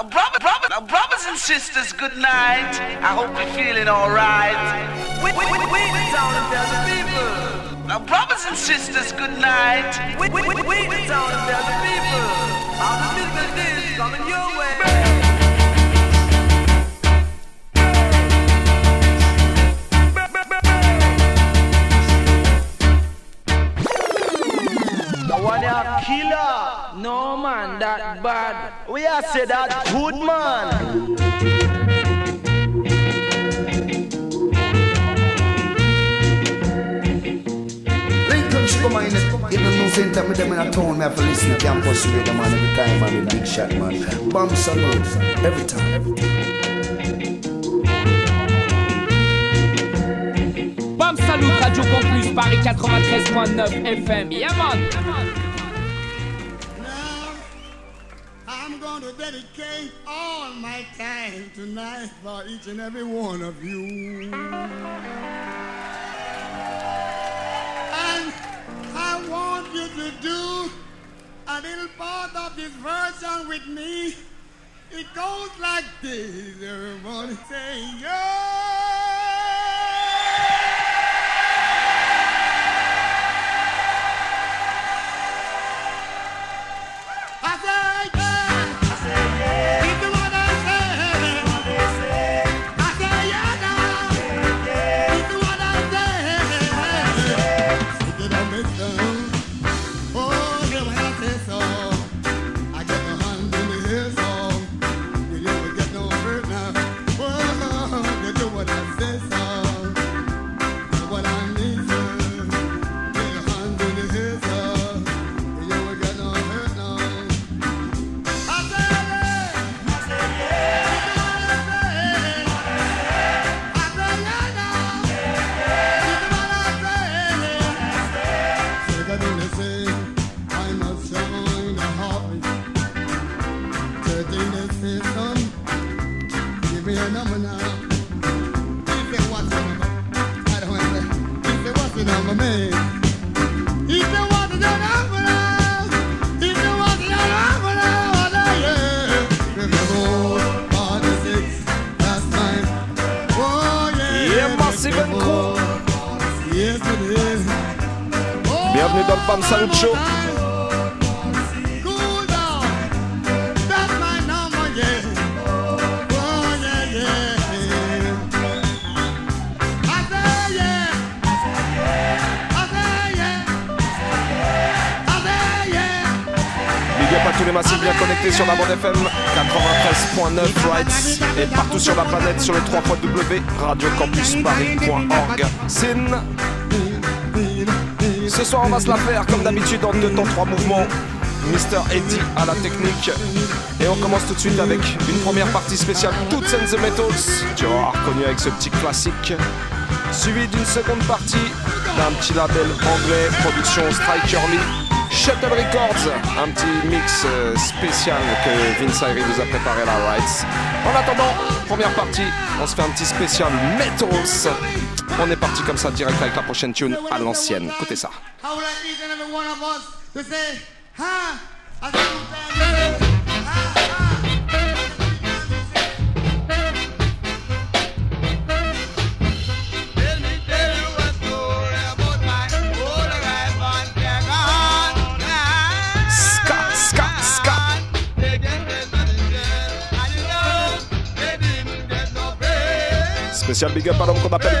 Now, brother, brother, now, brothers and sisters, good night. I hope you're feeling alright. We, we, we, we the town and the people. Now, brothers and sisters, good night. We, we, we, we the town and the people. All the physical things coming your way. A killer. No man, that bad. We are say that good man. Come on, in the new center, me them in a town, me have to listen to campus radio, man, every time, man, the big shot, man. Bomb salute, every time. Every time. Bam Salut Radio Campus Paris 93.9 FM. Yeah man. Now, to dedicate all my time tonight for each and every one of you. And I want you to do a little part of this version with me. It goes like this. Everybody say, yeah. Up à tous les massifs bien connectés sur la bande FM 93.9 Rights et partout sur la planète sur le 3 radiocampusparis.org. Sin. Ce soir, on va se la faire comme d'habitude en deux temps, trois mouvements. Mister Eddie à la technique. Et on commence tout de suite avec une première partie spéciale Toots and the Metals. Tu auras reconnu avec ce petit classique. Suivi d'une seconde partie d'un petit label anglais, production Striker Lee. Shuttle Records, un petit mix euh, spécial que Vince Ayri nous a préparé la Rights. En attendant, première partie, on se fait un petit spécial Metals. On est parti comme ça direct avec la prochaine tune à l'ancienne. Écoutez ça. Spécial big up à l'homme qu'on appelle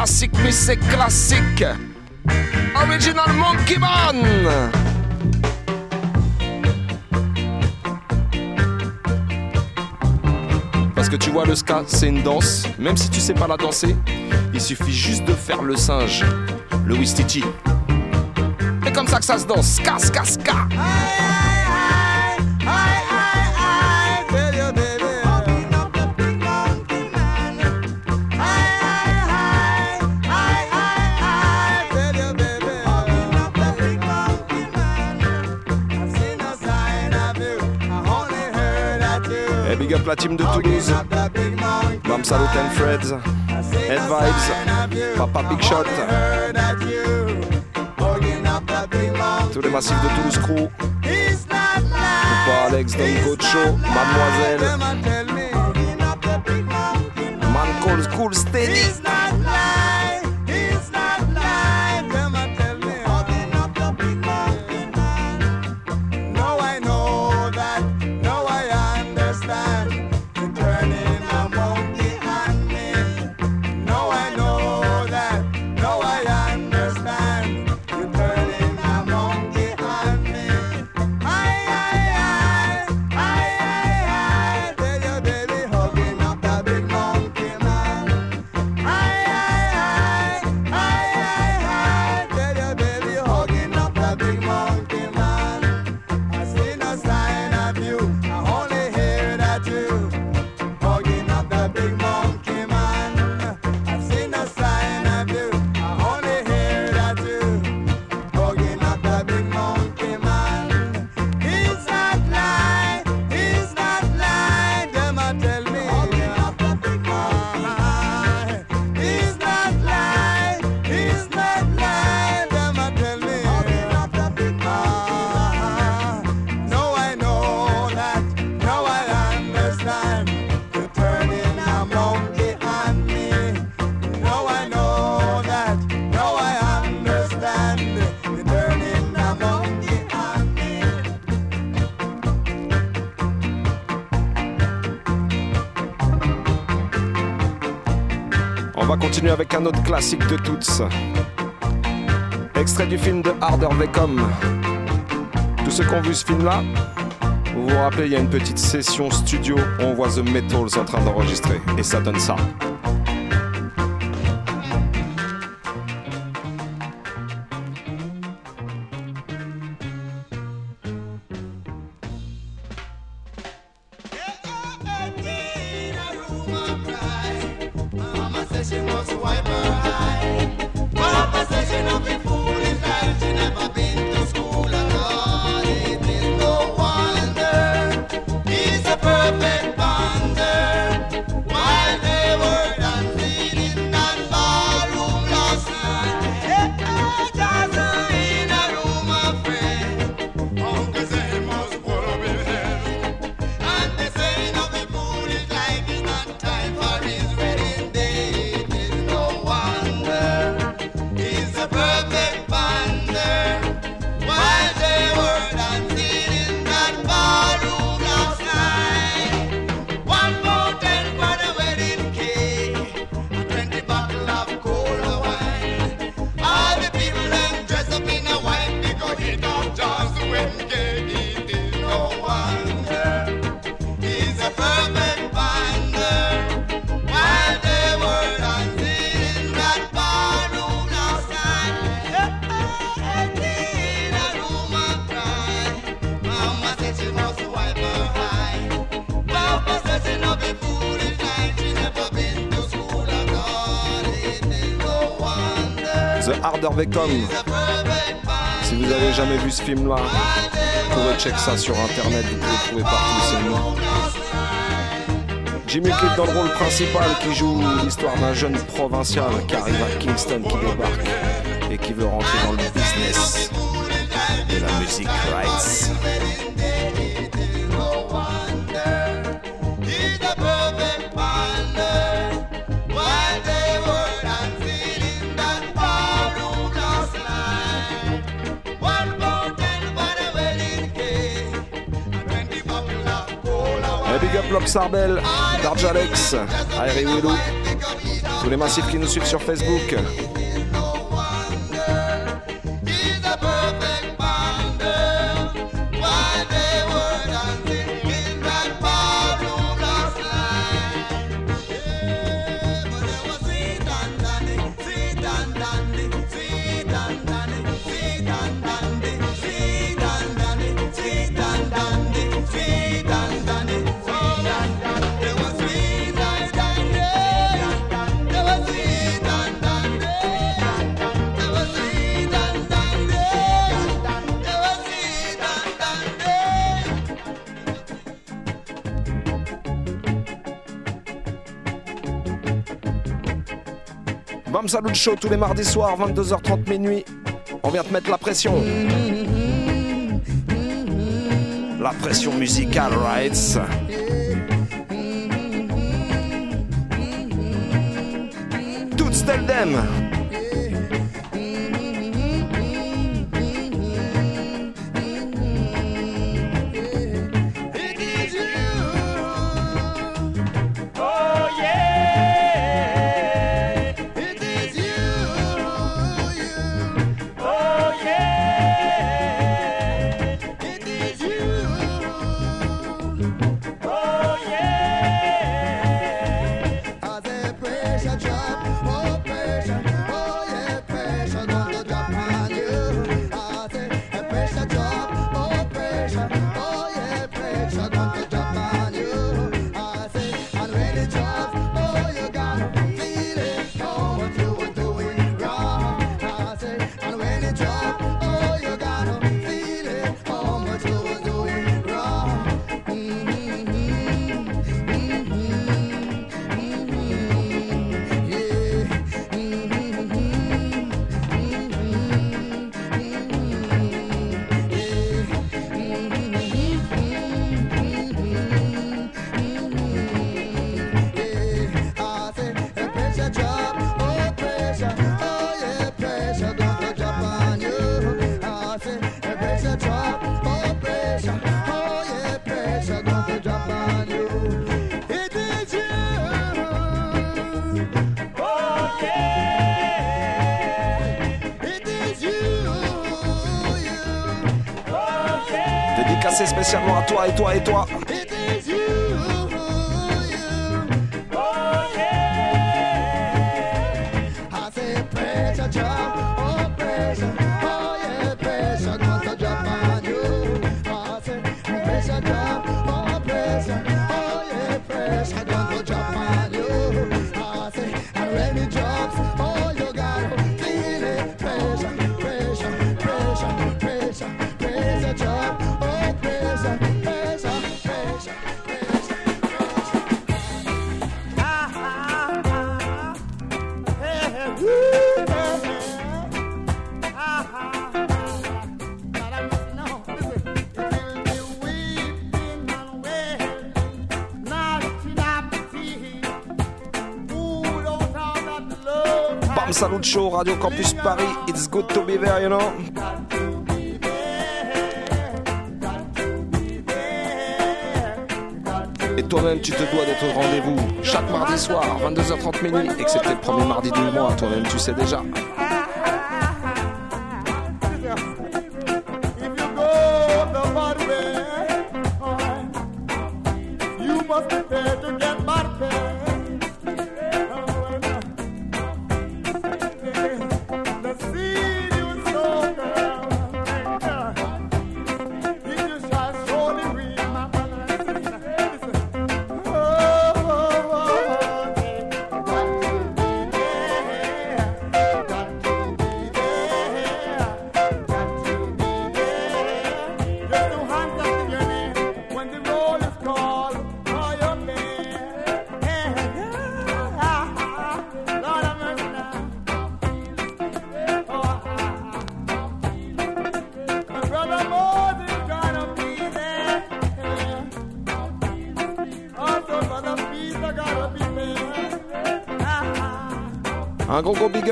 Classique, mais c'est classique. Original Monkey Man. Parce que tu vois, le ska, c'est une danse. Même si tu sais pas la danser, il suffit juste de faire le singe, le wistiti. C'est comme ça que ça se danse. Ska, ska, la team de Toulouse. Bam Salut and Freds. Head Vibes. Papa Big Shot. Tous les massifs de Toulouse Crew. Poupa Alex, Don Gocho, Mademoiselle. Man Calls Cool Steady. On va continuer avec un autre classique de toutes. Extrait du film de Harder Beckham. Tous ceux qui ont vu ce film-là, vous vous rappelez, il y a une petite session studio où on voit The Metals en train d'enregistrer. Et ça donne ça. The Harder Beckham. He's a perfect bonder. Si vous avez jamais vu ce film-là, vous pouvez check ça sur internet, vous pouvez le trouver partout, c'est nom. Jimmy Cliff dans le rôle principal qui joue l'histoire d'un jeune provincial qui arrive à Kingston, qui débarque et qui veut rentrer dans le business de la musique rights. Lob Sarbel, Darjalex, Irie Willow, Tous les massifs qui nous suivent sur Facebook. Salut Show tous les mardis soirs, 22h30 minuit. On vient te mettre la pression. La pression musicale, right? Toutes d'em. Toi et toi et toi. Show, Radio Campus Paris. It's good to be there, you know. Et toi-même, tu te dois d'être au rendez-vous chaque mardi soir, 22h30 minuit, excepté le premier mardi du mois. Toi-même, tu sais déjà.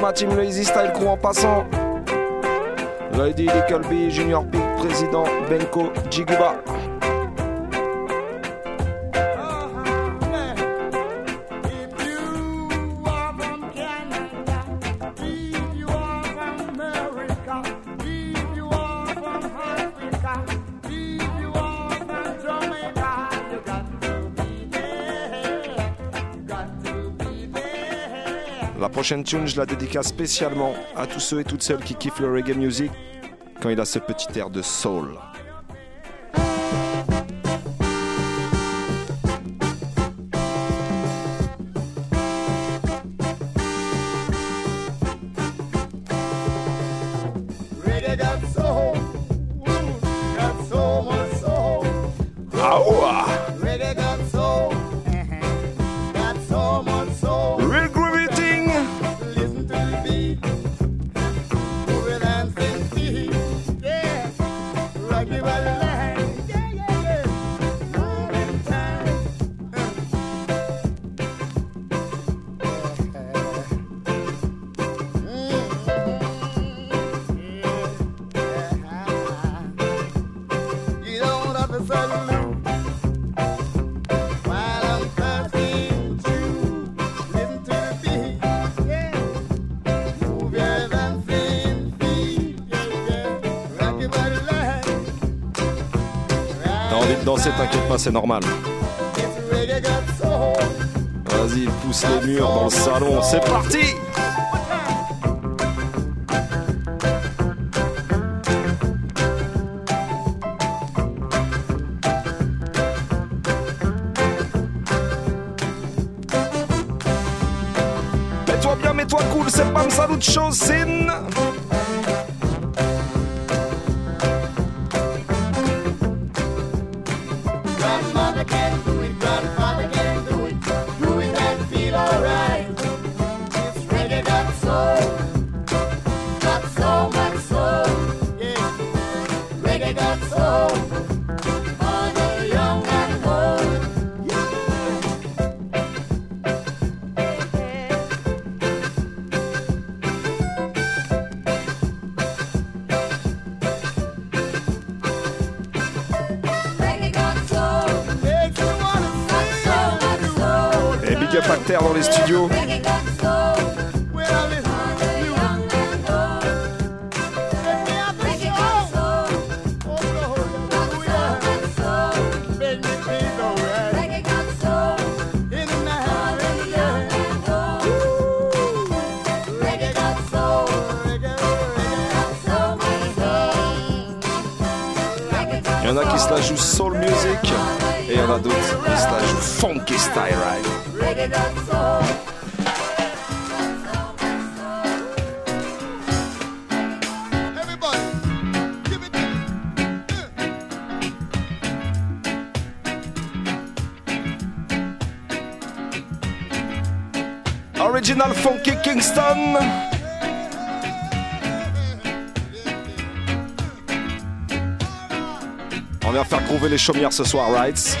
ma team, le Easy Style Crew en passant. Lady Little Junior Big, Président Benko, Jiguba. La prochaine tune, je la dédicace spécialement à tous ceux et toutes celles qui kiffent le reggae music quand il a ce petit air de soul. t'inquiète pas, c'est normal. Vas-y, pousse les murs dans le salon, c'est parti! dans les studios. Il y en a qui se la jouent soul music. Et il y en a d'autres en stage funky style ride. Original Funky Kingston. On va faire trouver les chaumières ce soir, right?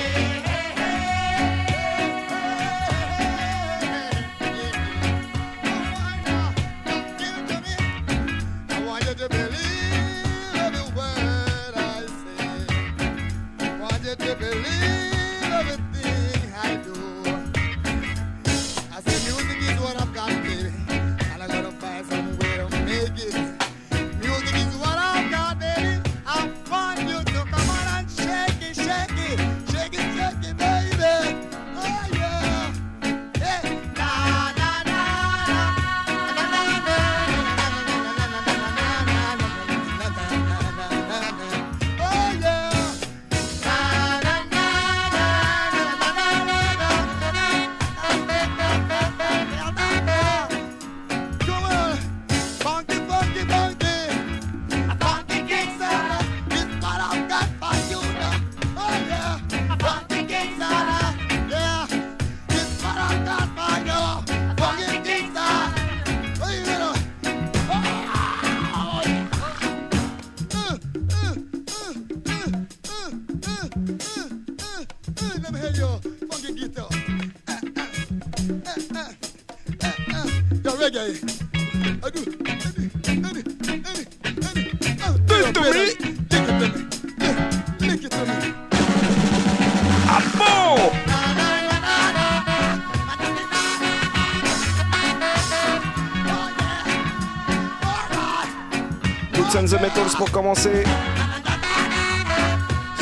Beatles pour commencer.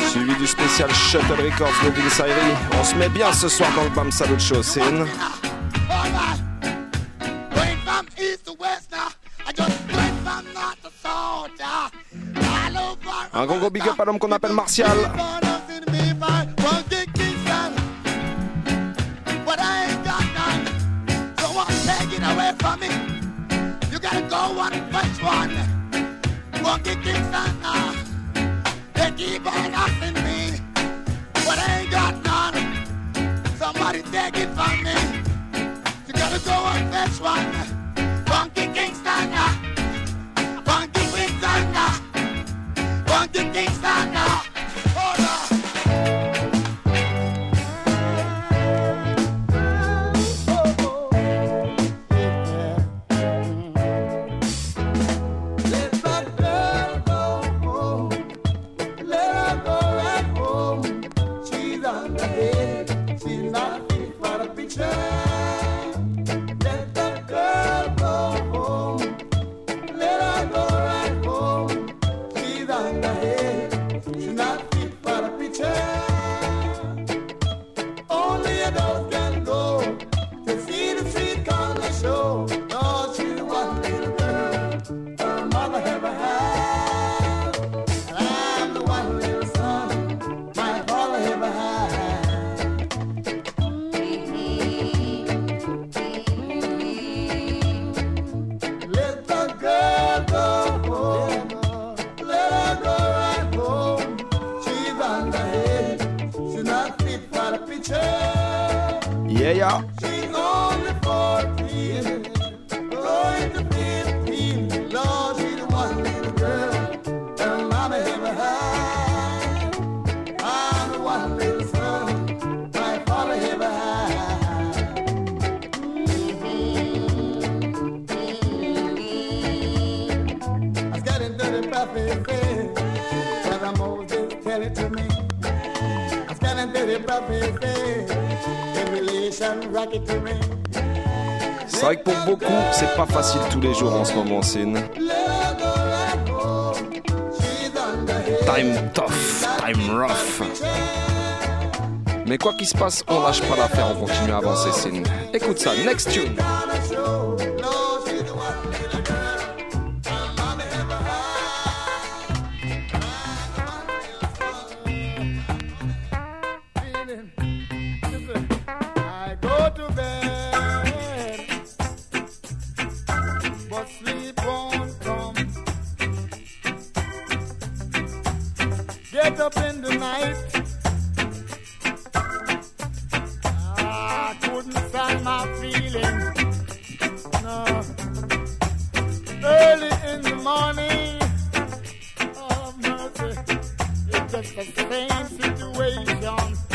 Suivi du spécial Shuttle Records de Vince On se met bien ce soir dans le Bam Salut Show, scene. Un gros gros big up à l'homme qu'on appelle Martial. You gotta go one, one. walkie Kingston. They keep on asking me, but I ain't got none. Somebody take it from me. You gotta go and fetch one. Quoi qu'il se passe, on lâche pas l'affaire, on continue à avancer, c'est nous. Écoute ça, next tune. morning. Oh, mercy. It's just the same situation.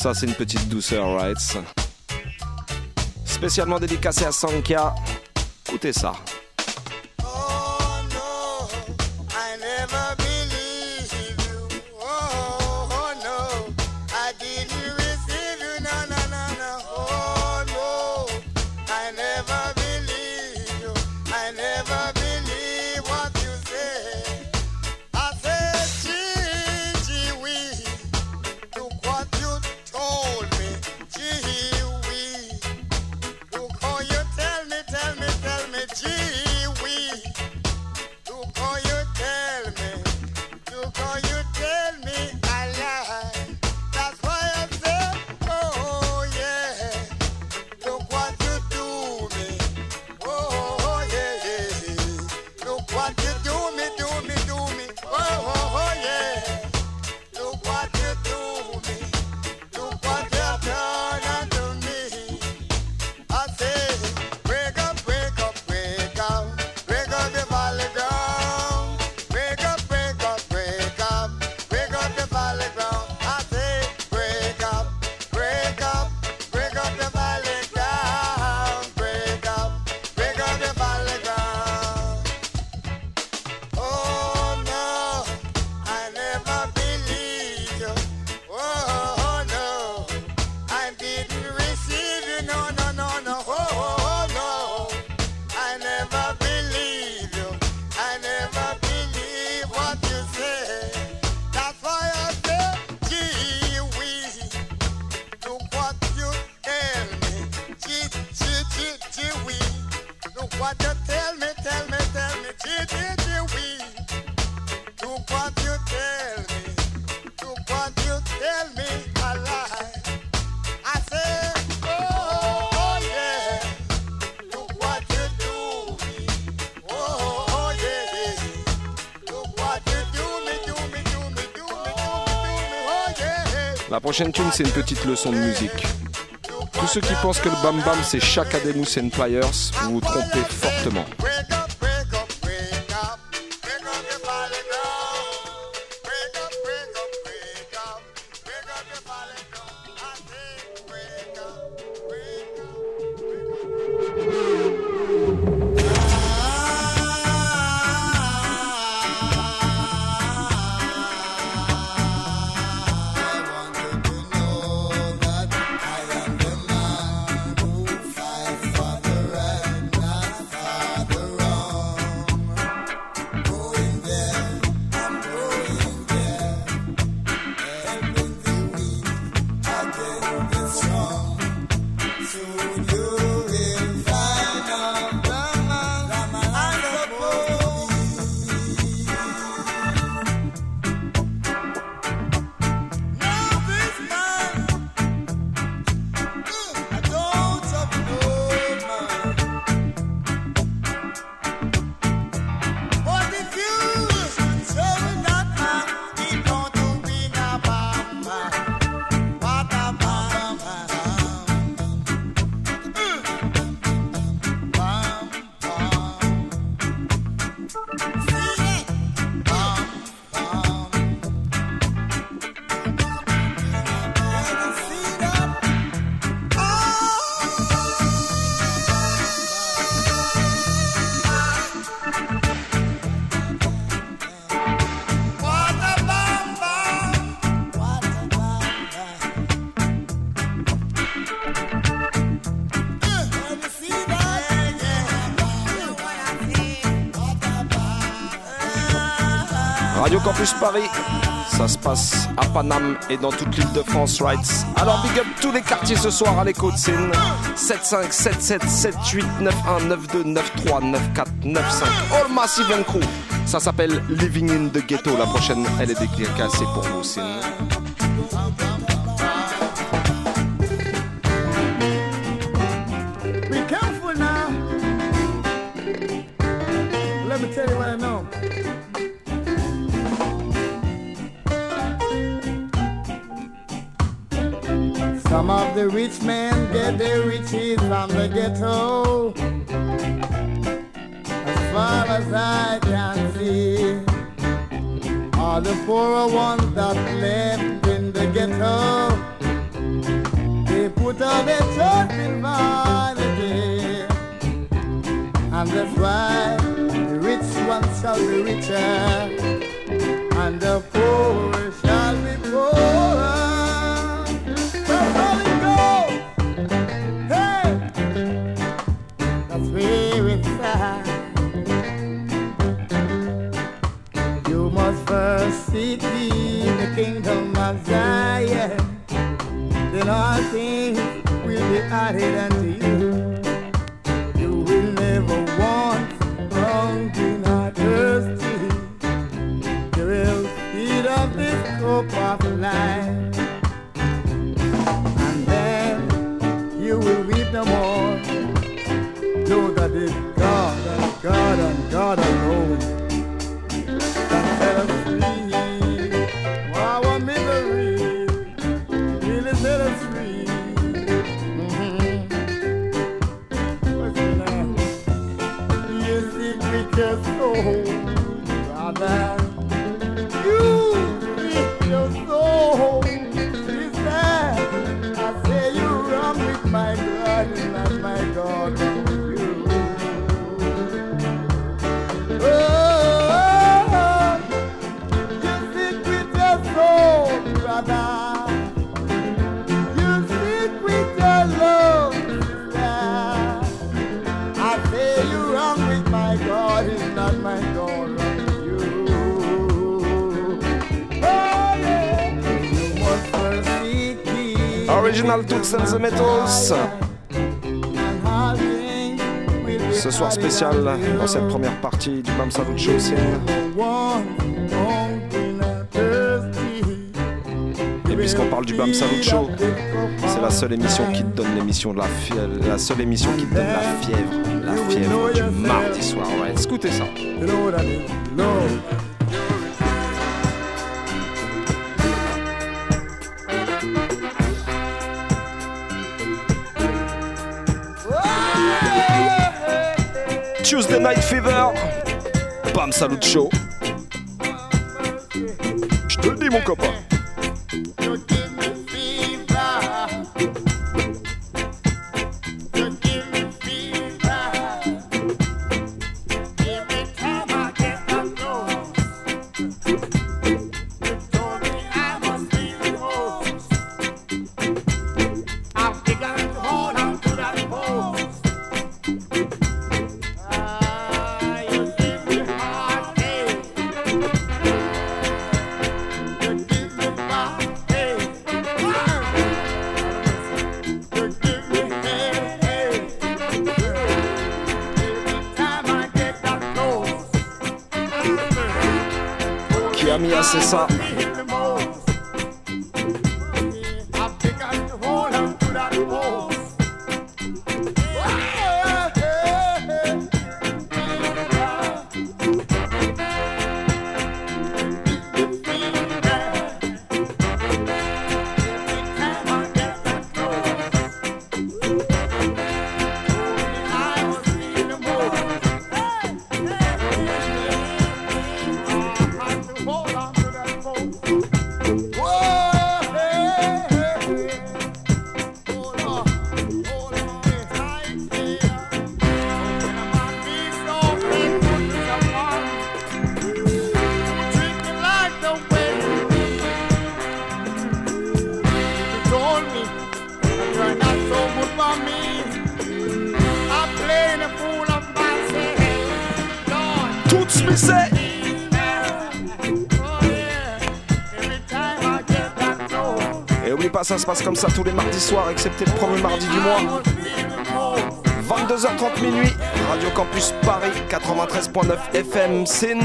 Ça, c'est une petite douceur, right? Spécialement dédicacé à Sankia. Écoutez ça. prochaine tune, c'est une petite leçon de musique. Tous ceux qui pensent que le Bam Bam c'est Shaka Demus and Pliers, vous vous trompez fortement. plus Paris. Ça se passe à Paname et dans toute l'île de France, right? Alors big up tous les quartiers ce soir à l'écoute, c'est 75 77 78 91 92 93 94 95. All Massive and Crew. Ça s'appelle Living in the Ghetto. La prochaine, elle est déclarée, c'est pour vous, c'est shall be richer, and the poor shall be poorer. That's how it go, Hey, that's where it's at. You must first seek the kingdom of Zion. Then all things will be added and National Toots and the Metals. Ce soir spécial, dans cette première partie du Bam Salut Et puisqu'on parle du Bam Salut c'est la seule émission qui te donne l'émission de la fièvre, la seule émission qui te donne la fièvre, la fièvre du mardi soir. Ouais, écoutez ça. Tuesday Night Fever. Bam, salut show. us up. Ça se passe comme ça tous les mardis soirs, excepté le premier mardi du mois. 22h30 minuit, Radio Campus Paris, 93.9 FM, SIN.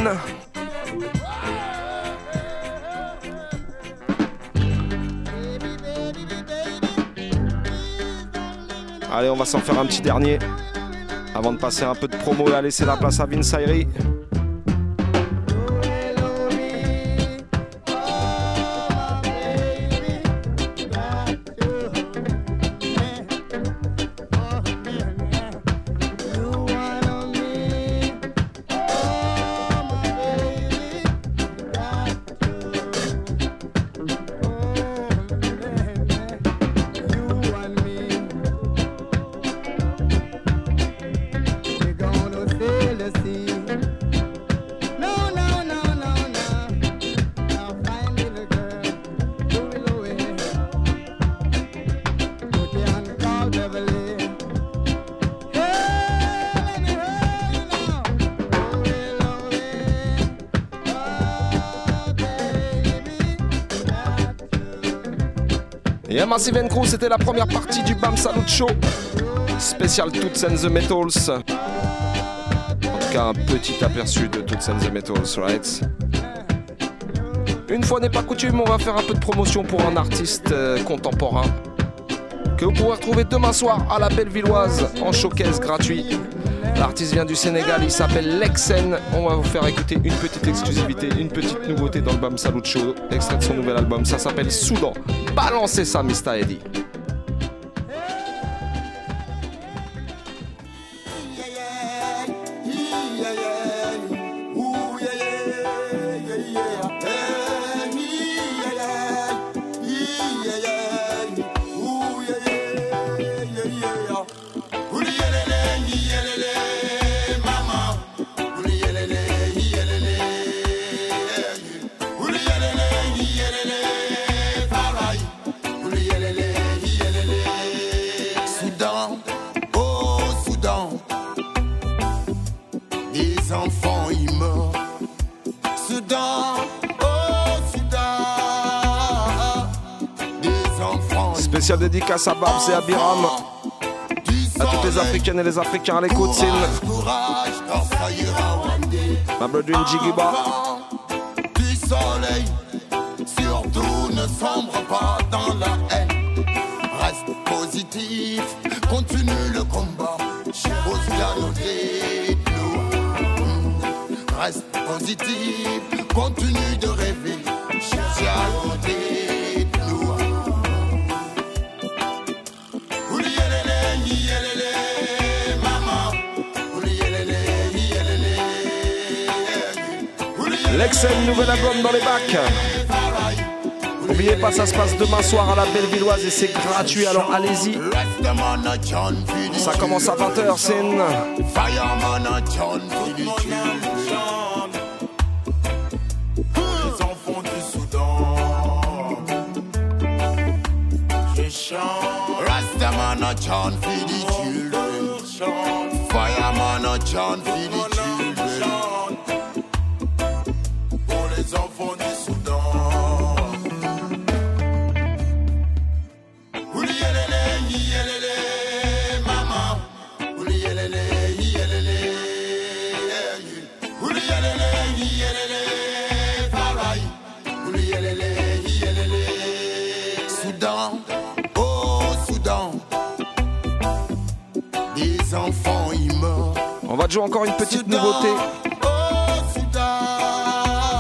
Allez, on va s'en faire un petit dernier. Avant de passer un peu de promo et à laisser la place à Vince C'était la première partie du Bam Salut Show. Spécial Toots and the Metals. En tout cas, un petit aperçu de Toots and the Metals, right? Une fois n'est pas coutume, on va faire un peu de promotion pour un artiste euh, contemporain que vous pourrez retrouver demain soir à la Bellevilloise en showcase gratuit. L'artiste vient du Sénégal, il s'appelle Lexen. On va vous faire écouter une petite exclusivité, une petite nouveauté dans le Bam Salut Show, extrait de son nouvel album. Ça s'appelle Soudan. Balancez ça, Mr. Eddie. À Babs et à Biram. À toutes les Africaines et les Africains à l'écoute, day. Ma brother Jigiba. Du soleil, surtout ne sombre pas dans la haine. Reste positif, continue le combat. Ose bien. Reste positif, continue de Lexen, nouvel album dans les bacs. N'oubliez pas, ça se passe demain soir à la Bellevilloise et c'est gratuit, alors allez-y. Ça commence à 20h, Sin. Fireman a John Philly. Les enfants du Soudan. Je chante. Rastaman a children. Fireman a Philly children.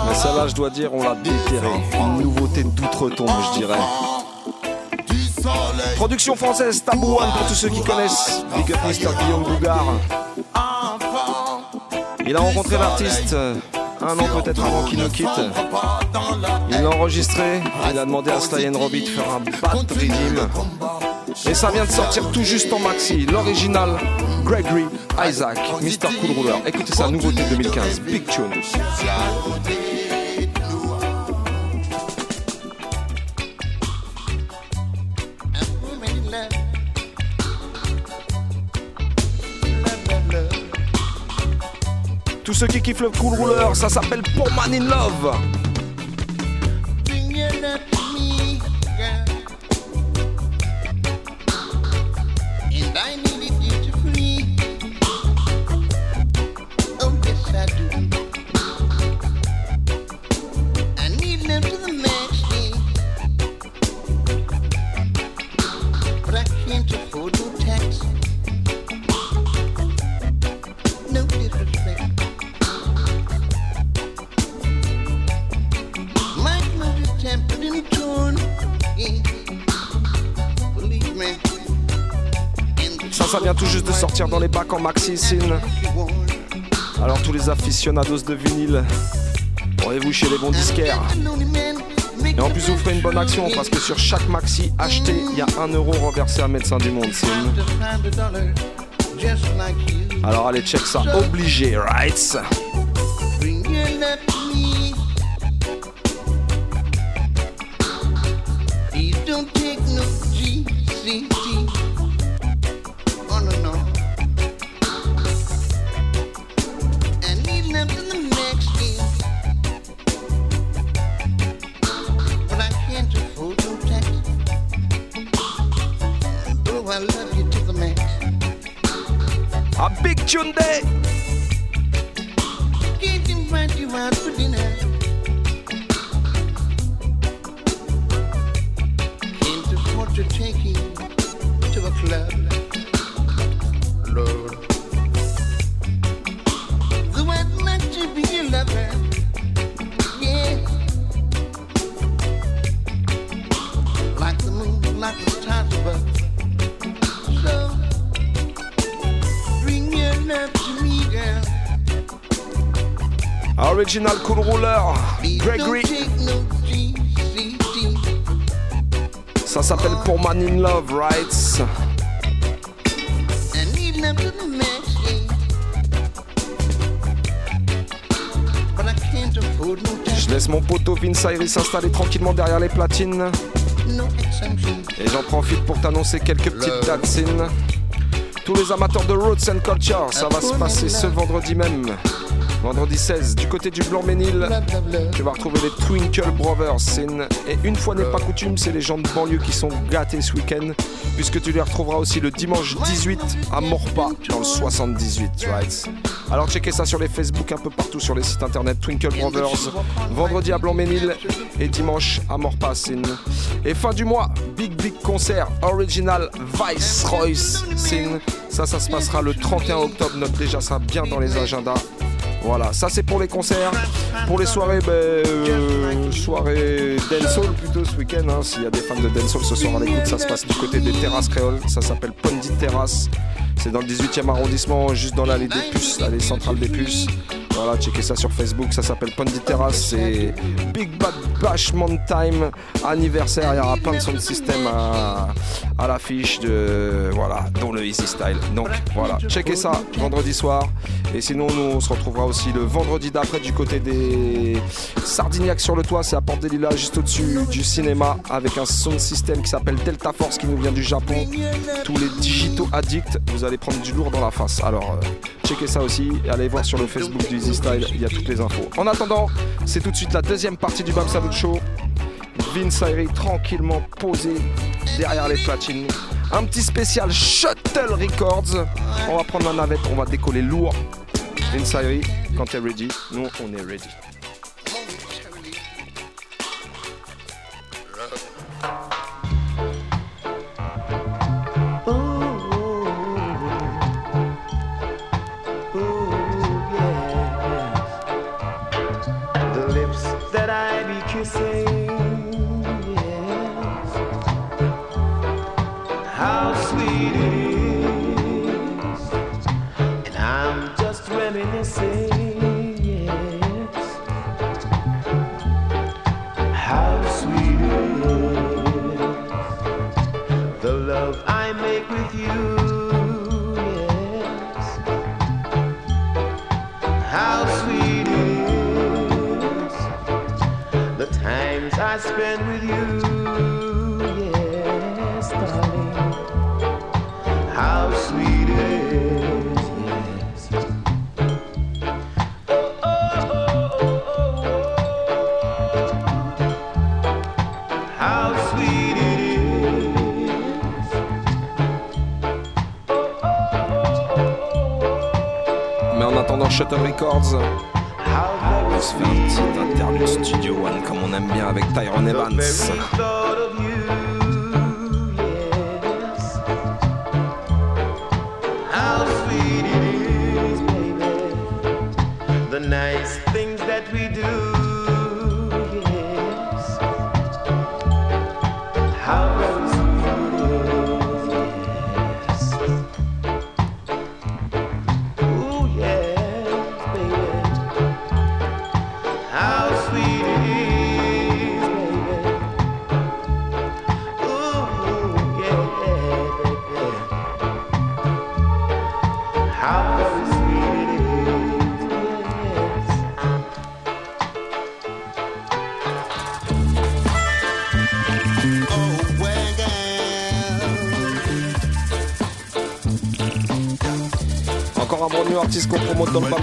Mais celle-là, je dois dire, on l'a déterrée. Une nouveauté d'outre-tombe, je dirais. Production française, Tabou One pour tous ceux qui connaissent. Big up Mr. Guillaume Bougard. Il a rencontré l'artiste euh, un an peut-être avant qu'il nous quitte. Il l'a enregistré, il a demandé à Sly Robbie de faire un bad redeem. Et ça vient de sortir tout juste en maxi. L'original, Gregory Isaac, Mr. Cool Ruler. Écoutez sa nouveauté 2015, Big Tune. Tous ceux qui kiffent le Cool Ruler, ça s'appelle Poor Man in Love. Maxi sin. Alors tous les aficionados de vinyle, rendez-vous chez les bons disquaires. Et en plus vous ferez une bonne action parce que sur chaque maxi acheté, il y a un euro renversé à Médecin du Monde. Sin. Alors allez check ça, obligé, right Original Cool Ruler, Gregory. Ça s'appelle Pour Man in Love, right? Je laisse mon poteau Vince Iris s'installer tranquillement derrière les platines. Et j'en profite pour t'annoncer quelques petites Sin. Tous les amateurs de Roots and Culture, ça va se passer ce vendredi même. Vendredi 16, du côté du Blanc-Ménil. Tu vas retrouver les Twinkle Brothers, Sin. Et une fois n'est pas coutume, c'est les gens de banlieue qui sont gâtés ce week-end. Puisque tu les retrouveras aussi le dimanche 18 à Morpa, dans le 78, right Alors checkez ça sur les Facebook, un peu partout sur les sites internet. Twinkle Brothers, vendredi à Blanc-Ménil et dimanche à Morpa, Sin. Et fin du mois, Big Big Concert Original Vice Royce, Sin. Ça, ça se passera le 31 octobre. Note déjà ça bien dans les agendas. Voilà, ça c'est pour les concerts. Pour les soirées, ben, euh, soirée dancehall plutôt ce week-end. hein. S'il y a des fans de dancehall ce soir à l'écoute, ça se passe du côté des terrasses créoles. Ça s'appelle Pondy Terrace. C'est dans le 18e arrondissement, juste dans l'allée des puces, l'allée centrale des puces. Voilà, checkez ça sur Facebook, ça s'appelle Pondy Terrace. C'est Big Bad Bashment Time anniversaire. Il y aura plein de sound system à, à l'affiche de voilà, dont le Easy Style. Donc voilà, checkez ça vendredi soir. Et sinon, nous on se retrouvera aussi le vendredi d'après du côté des Sardignac sur le toit. C'est à Porte des Lilas, juste au-dessus du cinéma, avec un sound system qui s'appelle Delta Force qui nous vient du Japon. Tous les digitaux addicts, vous allez prendre du lourd dans la face. Alors, euh, checkez ça aussi. Et allez voir sur le Facebook du Il y a toutes les infos. En attendant, c'est tout de suite la deuxième partie du Bam Salut Show. Vince tranquillement posé derrière les platines. Un petit spécial Shuttle Records. On va prendre la navette, on va décoller lourd. Vince Ayri, quand t'es ready, nous on est ready. How Records, How on se fait un petit interlude Studio One comme on aime bien avec Tyrone Evans.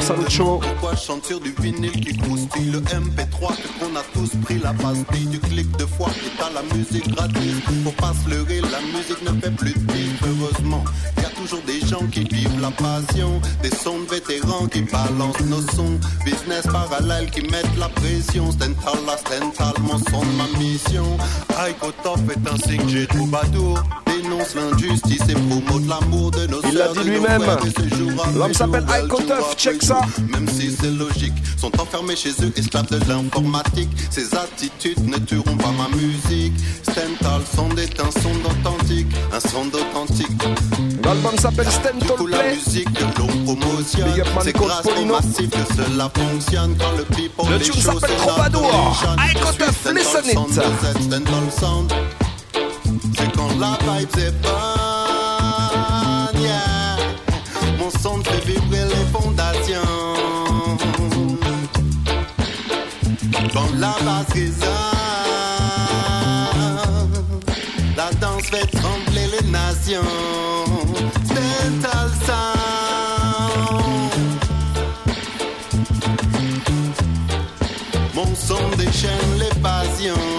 Bam Salut Show. Pourquoi chante sur du vinyle qui croustille le MP3 qu'on a tous pris la pastille du clic de foi. Et t'as la musique gratuite Faut pas se leurrer, la musique ne fait plus de Heureusement, y a toujours des gens qui vivent la passion. Des sons de vétérans qui balancent nos sons. Business parallèle qui mettent la pression. Stental la Stental, mon son de ma mission. Aiko Top est un signe, j'ai troubadour Dénonce l'injustice et promote l'amour de nos Il l'a dit de nos lui-même. L'homme s'appelle jour, Aiko jour Tuff, après check ça. Même si c'est logique, sont enfermés chez eux, esclaves de l'informatique. Ces attitudes ne tueront pas ma musique. Stental, son est un son d'authentique, un son d'authentique. L'album s'appelle Stental coup, la musique que l'on promotionne, c'est grâce au massif que cela fonctionne. Quand le people Le les choses s'appelle Troubadour. l'adoration. Aiko Je suis Tuff, Stental listen it. Stental Sound. La vibe c'est bonne, yeah. Mon son fait vibrer les fondations. Quand la basse résonne, la danse fait trembler les nations. Stental Sound. Mon son déchaîne les passions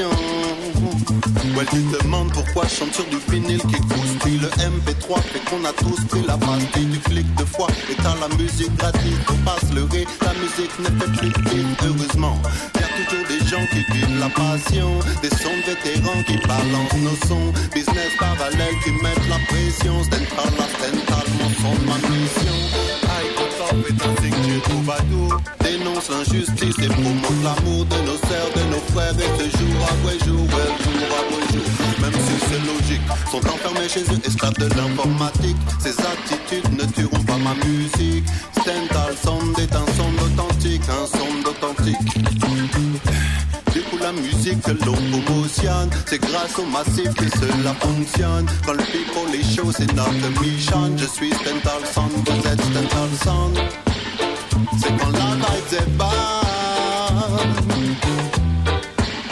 fondations. Ouais, tu te demandes pourquoi je chante sur du vinyle qui croustille le MP3 fait qu'on a tous pris la pastille du clic de foi. Et t'as la musique gratuite faut pas se leurrer la musique ne fait plus de heureusement. Y a toujours des gens qui vivent la passion. Des sons vétérans qui balancent nos sons. Business parallèle qui mettent la pression. Stental la Stental mon son ma mission. Aïe, top est un signe du troubadour l'injustice et promote l'amour de nos sœurs, de nos frères et ce jour après jour, ouais, jour après jour. Même si c'est logique, sont enfermés chez eux, esclaves de l'informatique. Ces attitudes ne tueront pas ma musique. Stental Sound est un son authentique, un son d'authentique. Du coup, la musique que l'on promotionne, c'est grâce au massif que cela fonctionne. Quand le people est chaud, c'est notre mission. Je suis Stental Sound, vous êtes Stental Sound. C'est quand la vibe est bonne.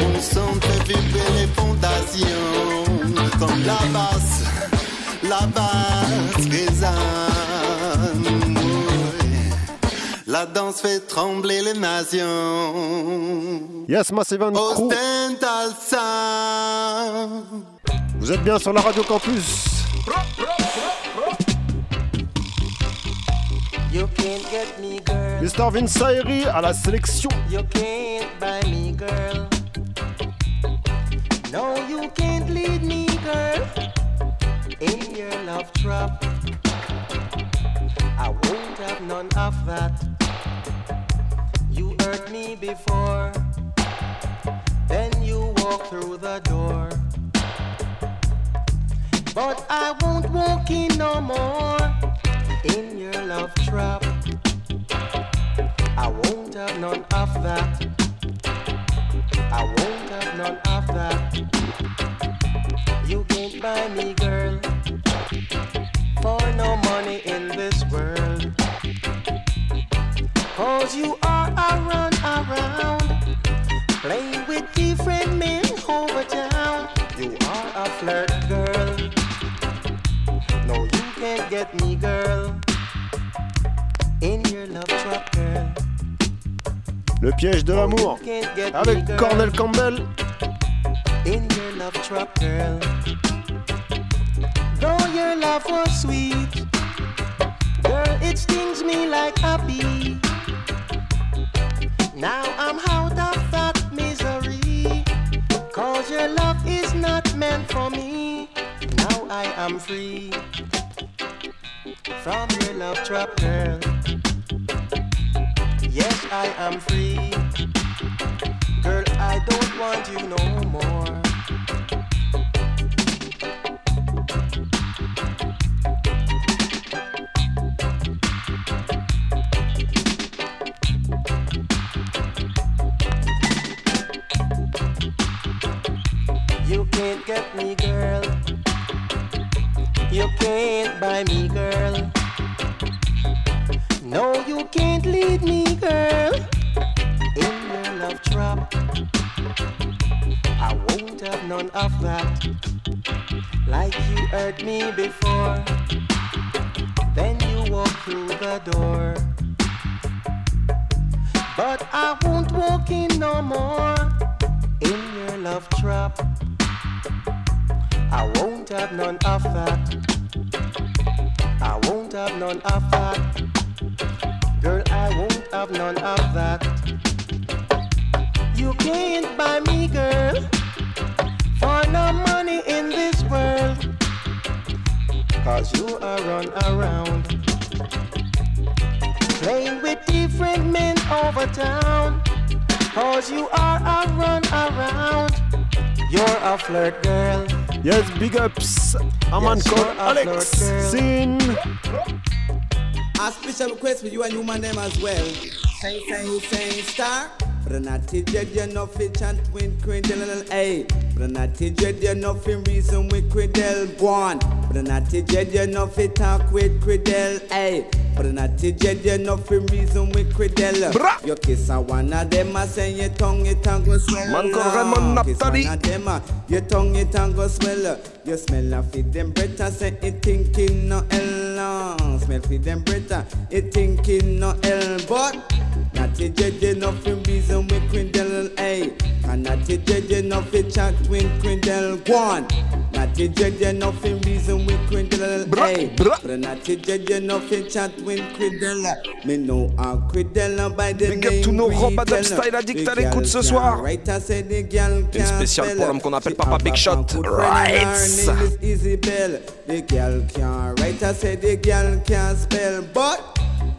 On sent fait vibrer les fondations. Comme la basse, la basse résonne. La danse fait trembler les nations. Yes, Massive and Crew. Vous êtes bien sur la Radio Campus. You can't get me, girl. Mr. Vince à la sélection. You can't buy me, girl. No, you can't lead me, girl. In your love trap. I won't have none of that. You hurt me before. Then you walk through the door. But I won't walk in no more. In your love trap. I won't have none of that. I won't have none of that. You can't buy me, girl, for no money in this world. Cause you are around, around, playing get me, girl, in your love trap, girl. Le piège de l'amour. Me, Avec girl. Cornel Campbell. in your love trap, girl. Though your love was sweet, girl, it stings me like a bee. Now I'm out of that misery, cause your love is not meant for me. Now I am free from your love trap, girl. Yes, I am free. Girl, I don't want you no more. You can't get me. Buy me, girl. No, you can't lead me, girl. In your love trap. I won't have none of that. Like you hurt me before, then you walk through the door. But I won't walk in no more in your love trap. I won't have none of that. I won't have none of that. Girl, I won't have none of that. You can't buy me, girl, for no money in this world. Cause you are run around. Playing with different men over town. Cause you are a run around. You're a flirt girl. Yes, big ups. A man Yes, called you're Alex flirt girl. Sin. A special request for you and human them as well. Say, say, say, star. Natty dread, you know fi chant with Credel, hey. But a natty dread, you know fi reason with Credel, go on. But a natty dread, you know fi talk with Credel, hey. But a natty dread, you know fi reason with Credel. You kiss a one of them, I say your tongue, it and go swell. Man called Raymond Kiss Naphtali. one of them, your tongue, it and go swell. You smell of it, them breath, I say it thinking no hell. Smell for them breath, uh, it thinking no hell. But Natty jeje nothing reason with Quindel, hey. And natty jeje nothing chat with Quindel, go on. Natty jeje nothing reason with Quindel, hey. But natty jeje nothing chat with Quindel. Me know a Quindel by the Big up tous nos robes Quindel. Style Addict à l'écoute ce soir. Une spéciale pour l'homme qu'on appelle Papa Big Shot. Rights. The girl can't write, I say the girl can't spell, but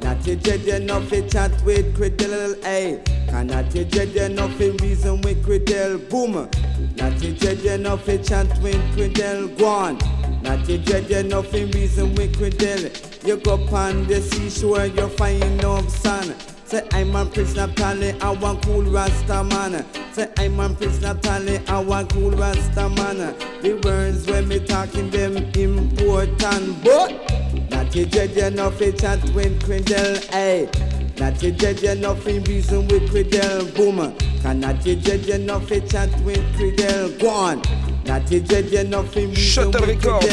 not to judge enough to chat with Credel, hey. Cannot to judge enough to reason with Credel, boom? Not to judge enough to chat with Credel, go on. Not to judge enough to reason with Credel. You go on the seashore, you find no sun. Say I'm a prisoner Tally, I want cool Rasta man. Say I'm a prisoner Tally, I want cool Rasta man. The words when me talking them important, but not to judge enough to chat with Credel, hey. Not to judge enough in reason with Credel, boom. Cannot to judge enough to chat with Credel, go on. With Records.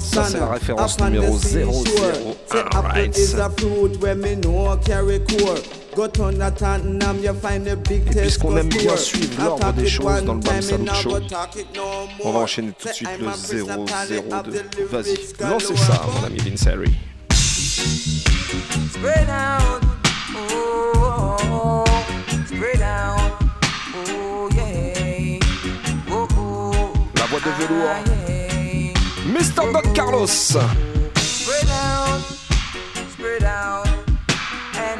Ça, c'est la référence numéro seashore. 001. Say apple Right. is a fruit where me know carry core. Go to Tottenham, you find a big Et puisqu'on aime bien suivre I l'ordre talk des it choses one dans le time, Bam Salut Show, go talk it no on va more. enchaîner tout de Say suite I'm le a prisoner, 002. of the Vas-y, lancez ça, mon ami Vince Harry. Spread out, oh, oh, oh. spread out, de velours. Mr. Don Carlos. Spread out, spread out, and.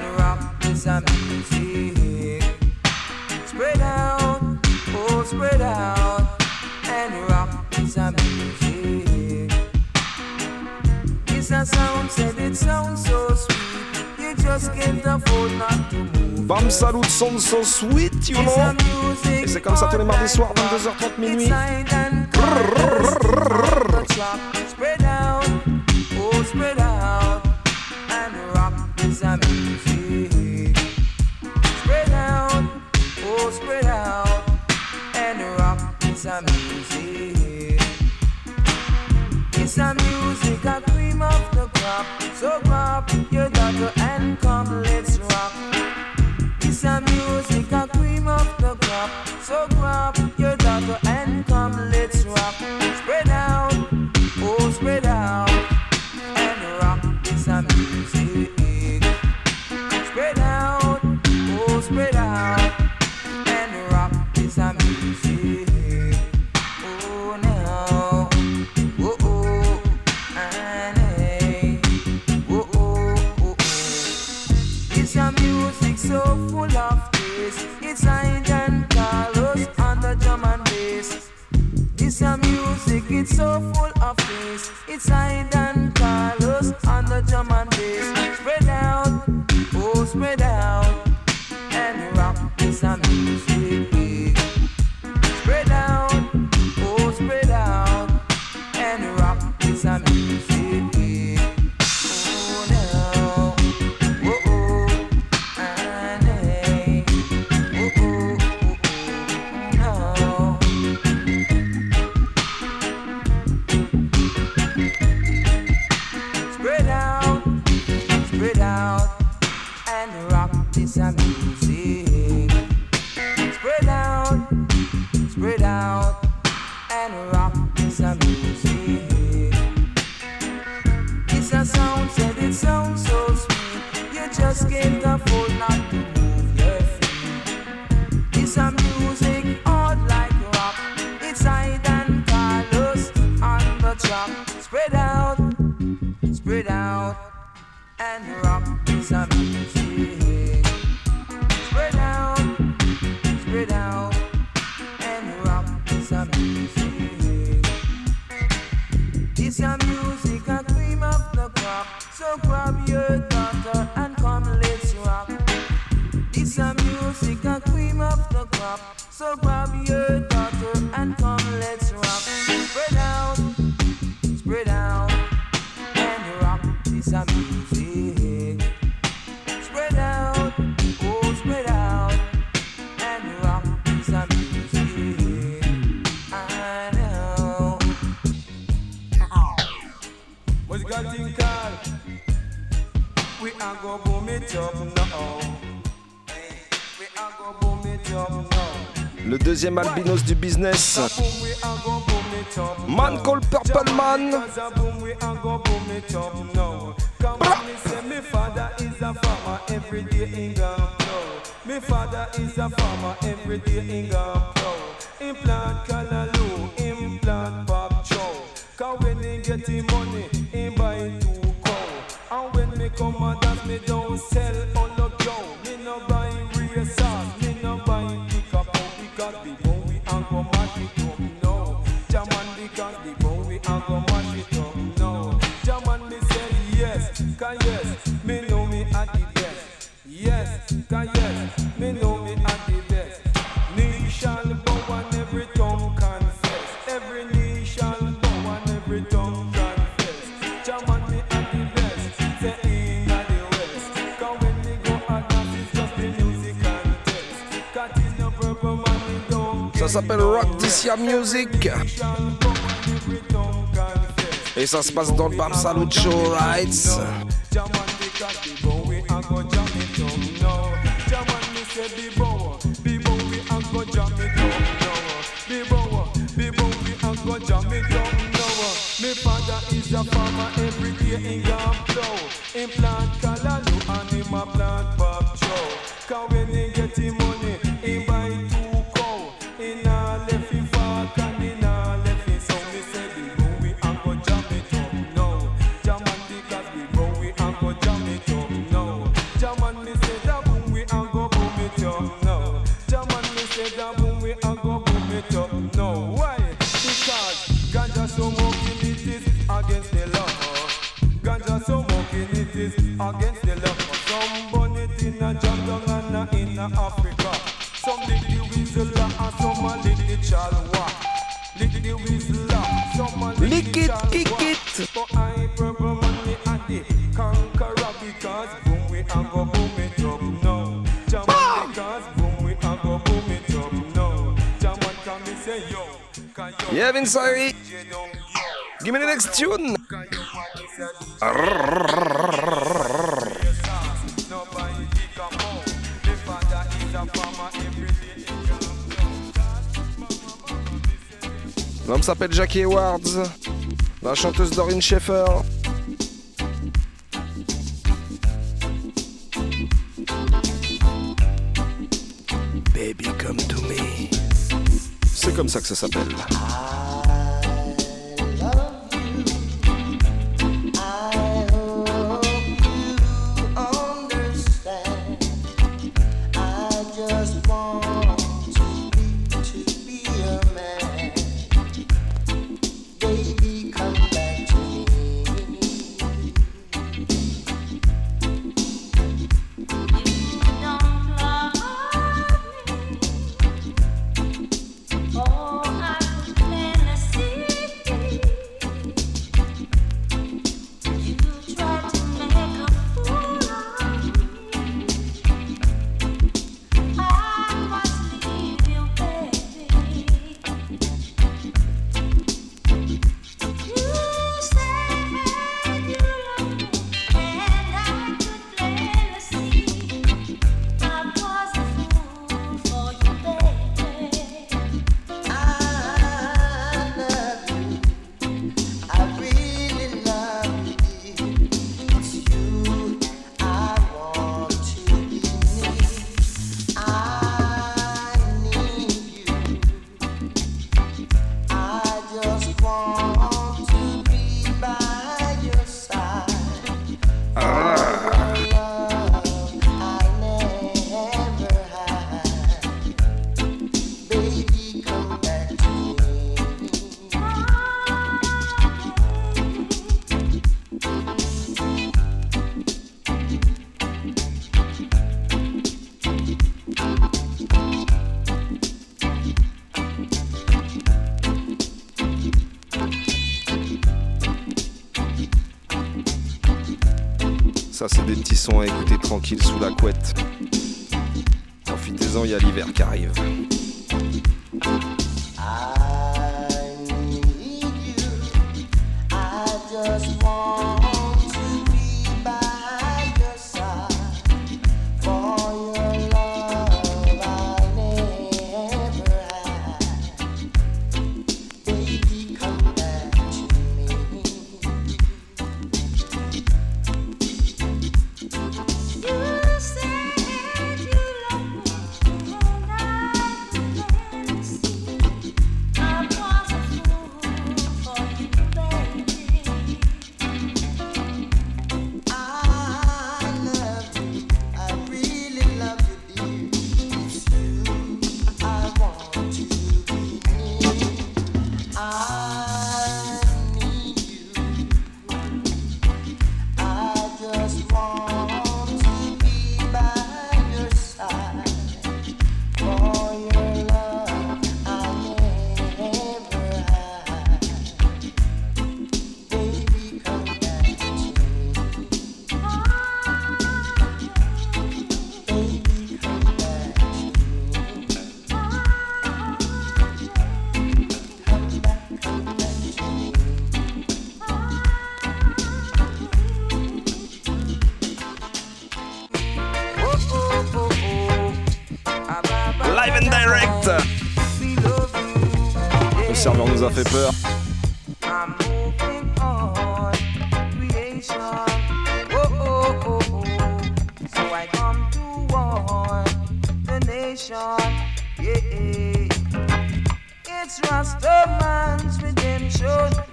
Spread out, oh spread out, and it sounds so sweet. You just can't afford not to move. Bam Salut sounds so sweet, you know. Et c'est comme ça tous les mardis soirs, for 22h30 minuit. Oh a music. Spread out, oh spread out, and rock is a music. It's a music, a cream of the crop. So grab your daughter and come, let's it's so full of taste. It's Carlos deuxième albinos du business. Man call Purple Man. Implant implant get the money, ça s'appelle Rock Dicia Music. Et ça se passe dans Bam Salut Show Rights. Father is farmer every in L'homme s'appelle Jackie Edwards, la chanteuse Doreen Schaeffer. Baby, come to me. C'est comme ça que ça s'appelle. c'est des petits sons à écouter tranquille sous la couette. Profitez-en, il y a l'hiver qui arrive. Le serveur nous a fait peur.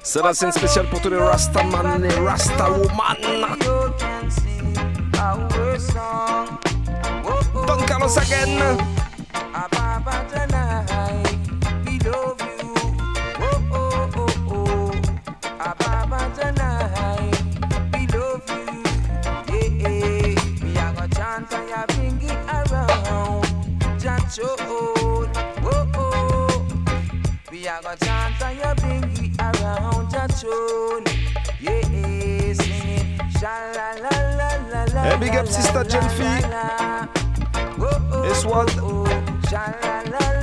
C'est la scène spéciale pour tous les Rastaman et Rastawoman. Don Carlos Hagen. tune. Yeah, singing. Sha la la la la la. Hey, big up, sister Jenfie. Oh, oh, this one. Oh, Sha la la.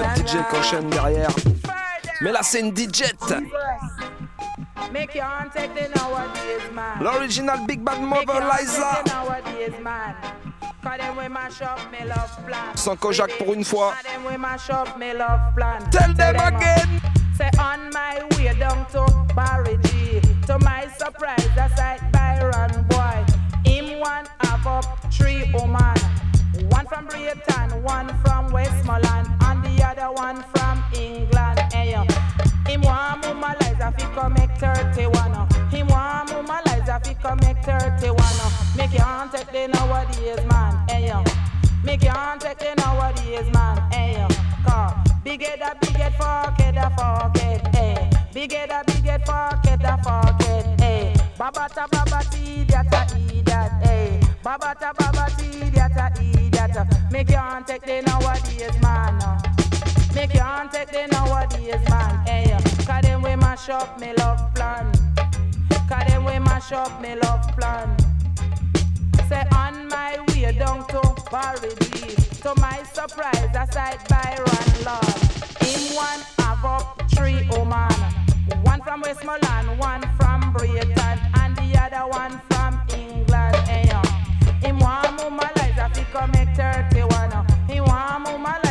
pas DJ qu'enchaîne derrière. Mais là, c'est une DJ. L'original Big Bad Mother Liza. Sans Kojak pour une fois. Tell them again. Say on my way down to Barry G. To my surprise, I sight Byron boy. Him one have up three woman. One from Britain, one from Westmoreland. Other one from England. Hey, yo. Him want mama Liza fi come make 31. uh. Him want mama Liza fi come make 31. uh. Make your aunt take the nowadays, man. Hey, yo. Make your aunt take the nowadays, man. Hey, yo. Cause big head a big head, fuck head a fuck head. Hey. Big head a big head, fuck head a fuck head. Hey. Babata babati, that a idiot. Hey. Babata babati, that a idiot. Make your aunt take the nowadays, man. uh. Your aunt take the nowadays, man. Hey, cause them we mash up me love plan. Cause them we mash up me love plan. Say on my way down to Barry To my surprise, I sight Byron Lord. Him one have up three man. One from Westmoreland, one from Britain, and the other one from England. Hey, yo. Him want mama Liza fi come make 31. uh. He mama Liza fi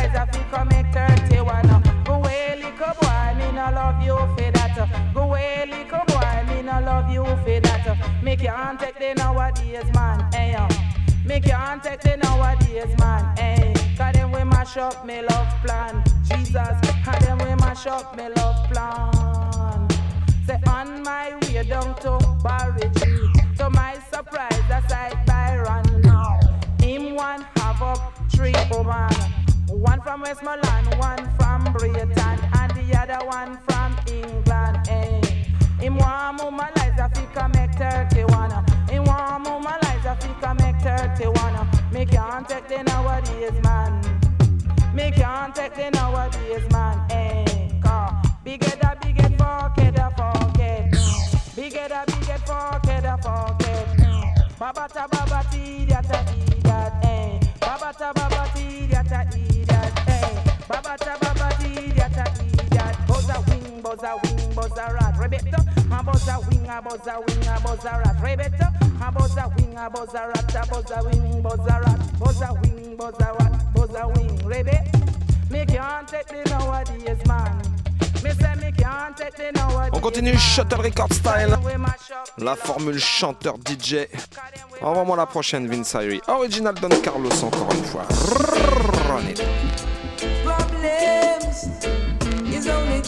no love you for that. Go away, little boy, me no love you for that. Make your aunt take the nowadays, man. Hey, yo. Make your aunt take the nowadays, man. Hey, cause them we mash up me love plan. Jesus, cause them we mash up me love plan. Say on my way down to Barry To my surprise, I sight Byron now. Him one have up three woman. One from Westmoreland, one from the other one from England. Hey. Him want mama Liza fi come make 31. Him want mama Liza fi come make 31. Make your aunt take the nowadays, man. Make your aunt take the nowadays, man. Hey, car. Big head a big head, fuck head a fuck head. Big head a big head, fuck head a fuck head. Babata babati, that a idiot. Hey, babata babati, that a idiot. Hey, babata rat. A wing, a wing, a rat. A wing, a rat, a wing, rat. Wing, rat, wing. Take the nowadays, man. On continue Shuttle Record Style. La formule chanteur DJ. Envoie-moi la prochaine Vince. Original Don Carlos encore une fois. Run it. Problems is only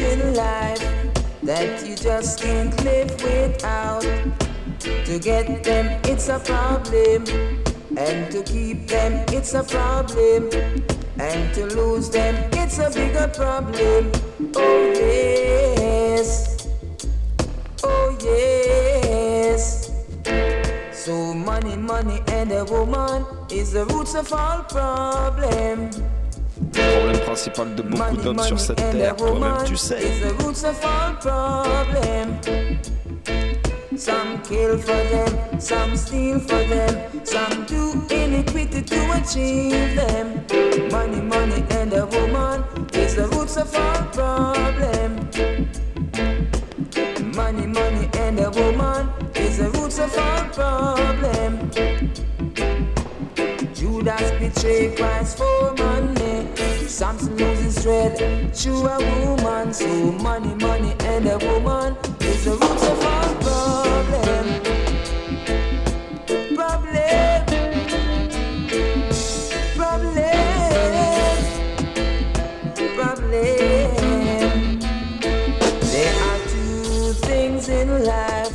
in life that you just can't live without. To get them, it's a problem. And to keep them, it's a problem. And to lose them, it's a bigger problem. Oh, yes. Oh, yes. So, money, money, and a woman is the roots of all problems. Problème principal de beaucoup d'hommes sur cette terre, toi-même tu sais. is the roots of all problem. Some kill for them, some steal for them, some do iniquity to achieve them. Money, money, and a woman is the roots of all problem. Money, money, and a woman is the roots of all problem. Judas betrayed Christ for money. Samson loses thread to a woman. So money, money, and a woman is the roots of all problem. Problem. Problem. Problem. There are two things in life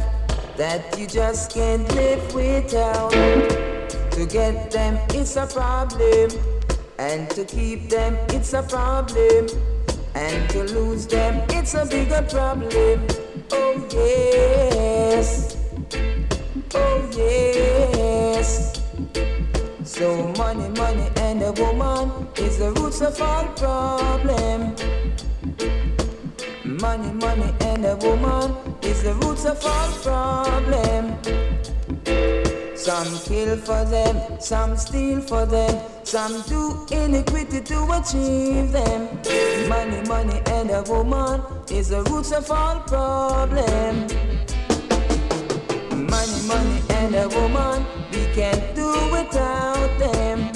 that you just can't live without. To get them, it's a problem. And to keep them, it's a problem. And to lose them, it's a bigger problem. Oh, yes. Oh, yes. So, money, money, and a woman is the roots of all problem. Money, money, and a woman is the roots of all problem. Some kill for them, some steal for them, some do iniquity to achieve them. Money, money, and a woman is the roots of all problem. Money, money, and a woman, we can't do without them.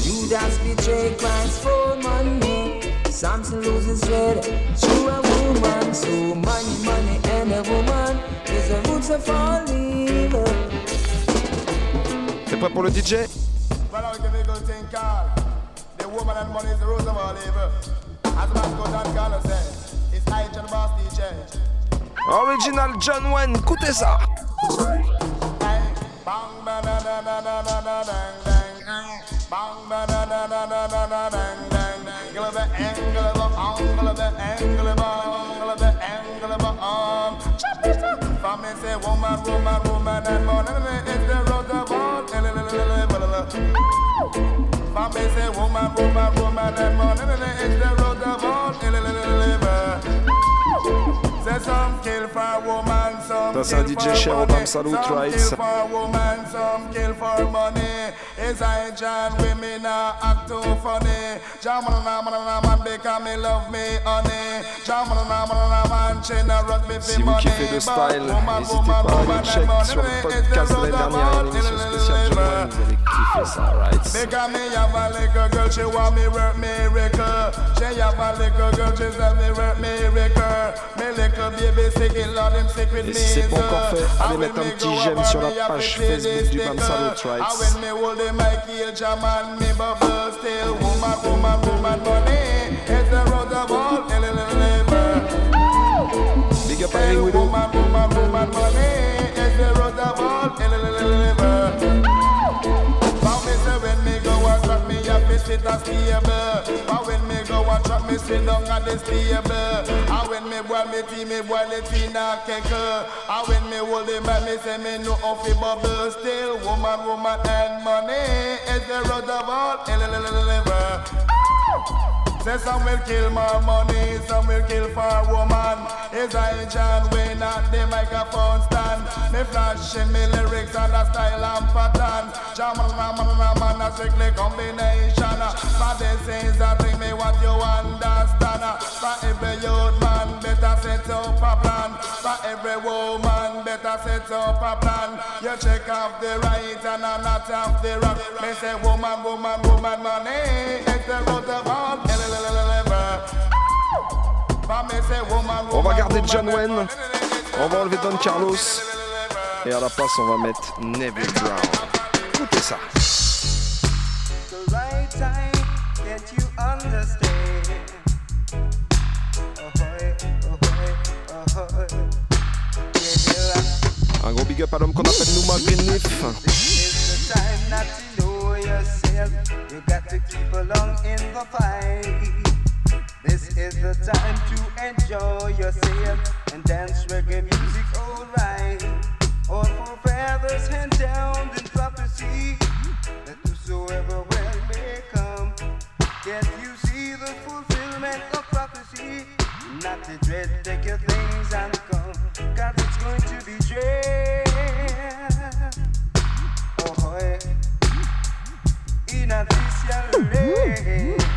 Judas betrayed Christ for money. Samson loses red to a woman. So money, money, and a woman T'es prêt pour le DJ. Original John Wayne, écoutez ça For me say woman, woman, woman and money is the root of all. For me say woman, woman, woman and money is the root of all. Some for some c'est un DJ cher au Bam Salut, right kill for woman, some kill for money. Is I John women now act too funny. Jaman na man na man because me love me honey. Jaman na man na man she na run me Si vous kiffez le style, n'hésitez pas à aller check sur le podcast de l'année dernière, une émission spéciale John Wayne, vous allez kiffer ça, right me have a little girl, she want me work miracle. She have a little girl, she tell me work miracle. Et si c'est pas encore fait, allez mettre un petit j'aime sur la page Facebook du road of all. Big up Widow. Me sit down at the stable. And when me boil me tea, me boil it in a kettle. And when me hold the mic, me say me know how fi bubble still. Woman, woman and money is the road of all. Say some will kill more money, some will kill for woman. Is I John Wayne at the microphone stand? Me flashing me lyrics and a style and pattern. Jaman man man man strictly combination. But this is a thing me what you understand. For every youth man better set up a plan. For every woman better set up a plan. You check off the right and a not off the wrong. Me say woman, woman, woman, money. It's the root of all. On va garder John Wayne, on va enlever Don Carlos, et à la place on va mettre Neville Brown. Écoutez ça. the right time, can't you understand? Ahoy, ahoy, ahoy. Yeah, Un gros big up à l'homme qu'on appelle Nouma Greenleaf. it's the time not to. You got to keep along in the fight. This is the time to enjoy yourself and dance reggae music alright. All forefathers hand down in prophecy that whosoever will may come. Can't you see the fulfillment of prophecy? Not to dread, take your things and come. God, it's going to be dread. Oh, boy. In a land.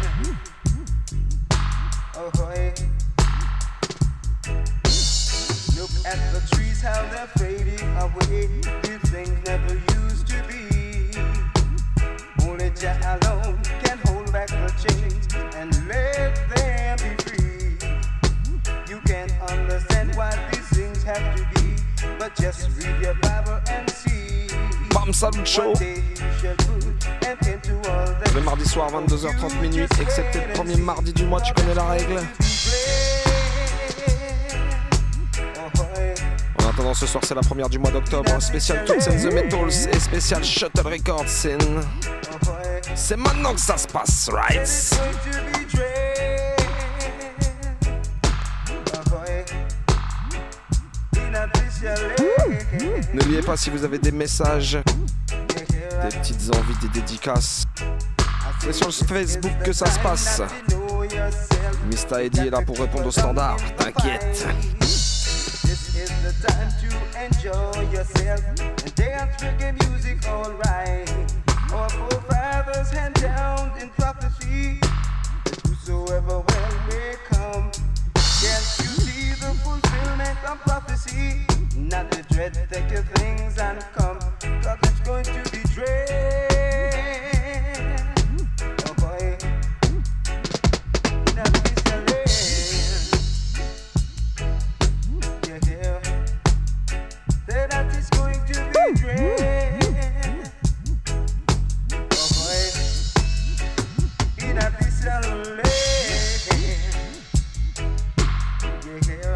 How they're fading away. These things never used to be. Only Jah alone can hold back the chains and let them be free. You can't understand why these things have to be, but just read your Bible and see. Bam Salut Show. Le mardi soir 22h30 minuit, excepté le premier mardi du mois, tu connais la règle. En attendant ce soir c'est la première du mois d'octobre, spécial Toots and the Metals et spécial Shuttle Records. C'est maintenant que ça se passe, right? N'oubliez pas si vous avez des messages, des petites envies, des dédicaces. C'est sur Facebook que ça se passe. Mr. Eddie est là pour répondre au standard, t'inquiète. Is the time to enjoy yourself and dance reggae music alright. Our forefathers hand down in prophecy that whosoever will may come. Can't you see the fulfillment of prophecy? Not the dread, take your things and come. Cause it's going to be dread. yeah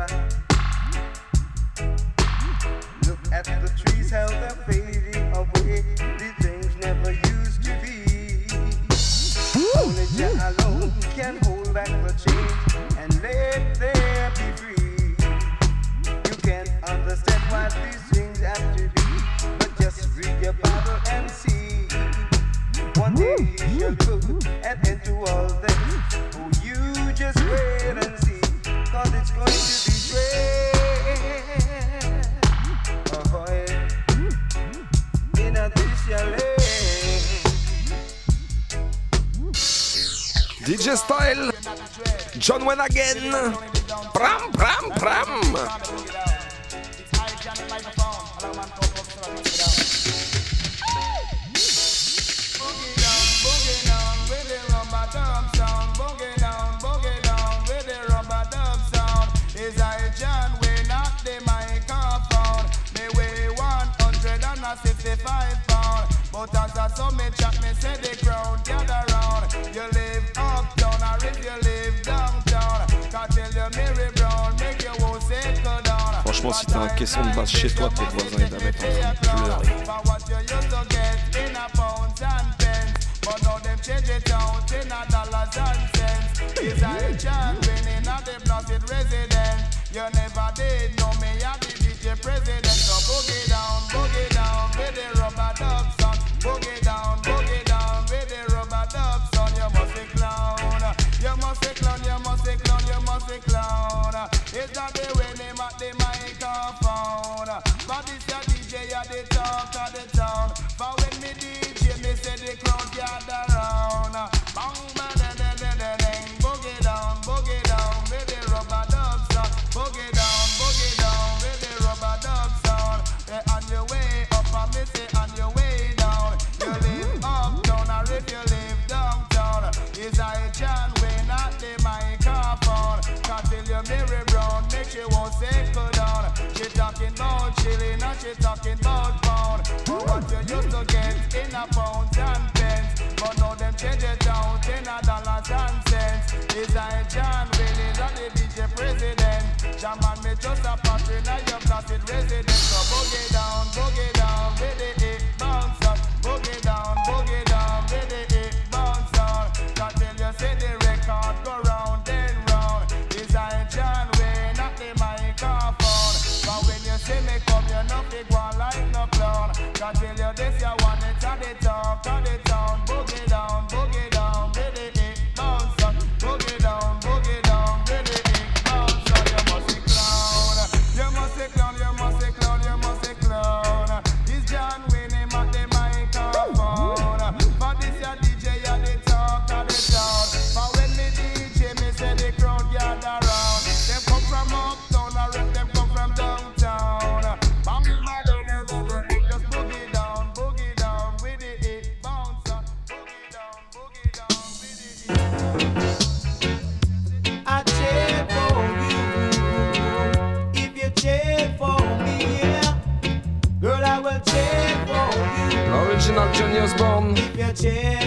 I tell you this, you want it, turn it down, turn it down, boogie down. Ozzy Osbourne.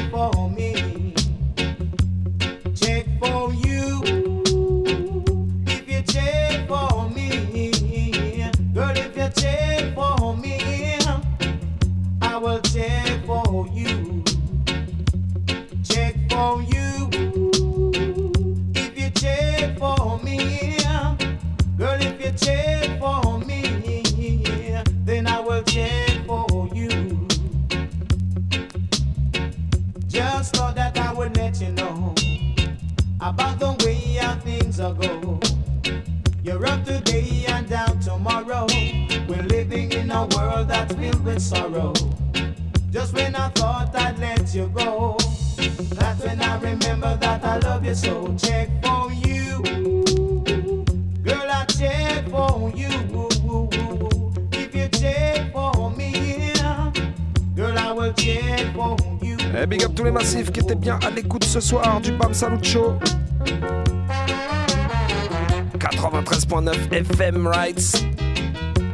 soir du BAM Salucho. 93.9 FM Rights.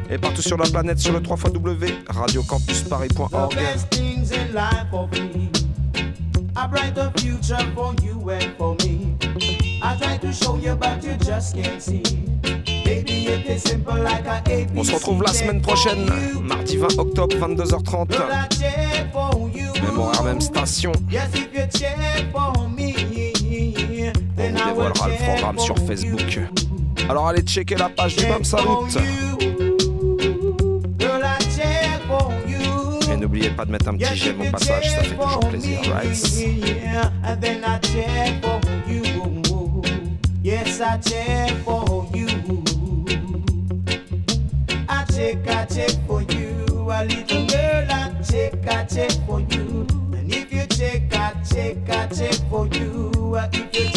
Et partout sur la planète sur le 3 fois W, radiocampusparis.org. I future for you and for me. I try to show you, but you just can't see. Baby, it is simple like a ABC. On se retrouve la semaine prochaine, mardi 20 octobre, 22h30. Même horaire, même station. Yes, if you check for dévoilera le programme sur Facebook. Alors allez checker la page du Bam Salut. Et n'oubliez pas de mettre un petit j'aime au passage, ça fait toujours plaisir, right? check, for you. I check for you. A little girl, I check, I check for you. And if you check, I check, I check for you. If you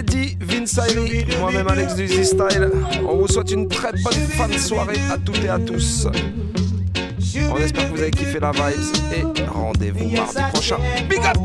Mr. Eddie, Vince moi-même Alex du Z-Style. On vous souhaite une très bonne fin de soirée à toutes et à tous. On espère que vous avez kiffé la vibes et rendez-vous mardi prochain. Big up!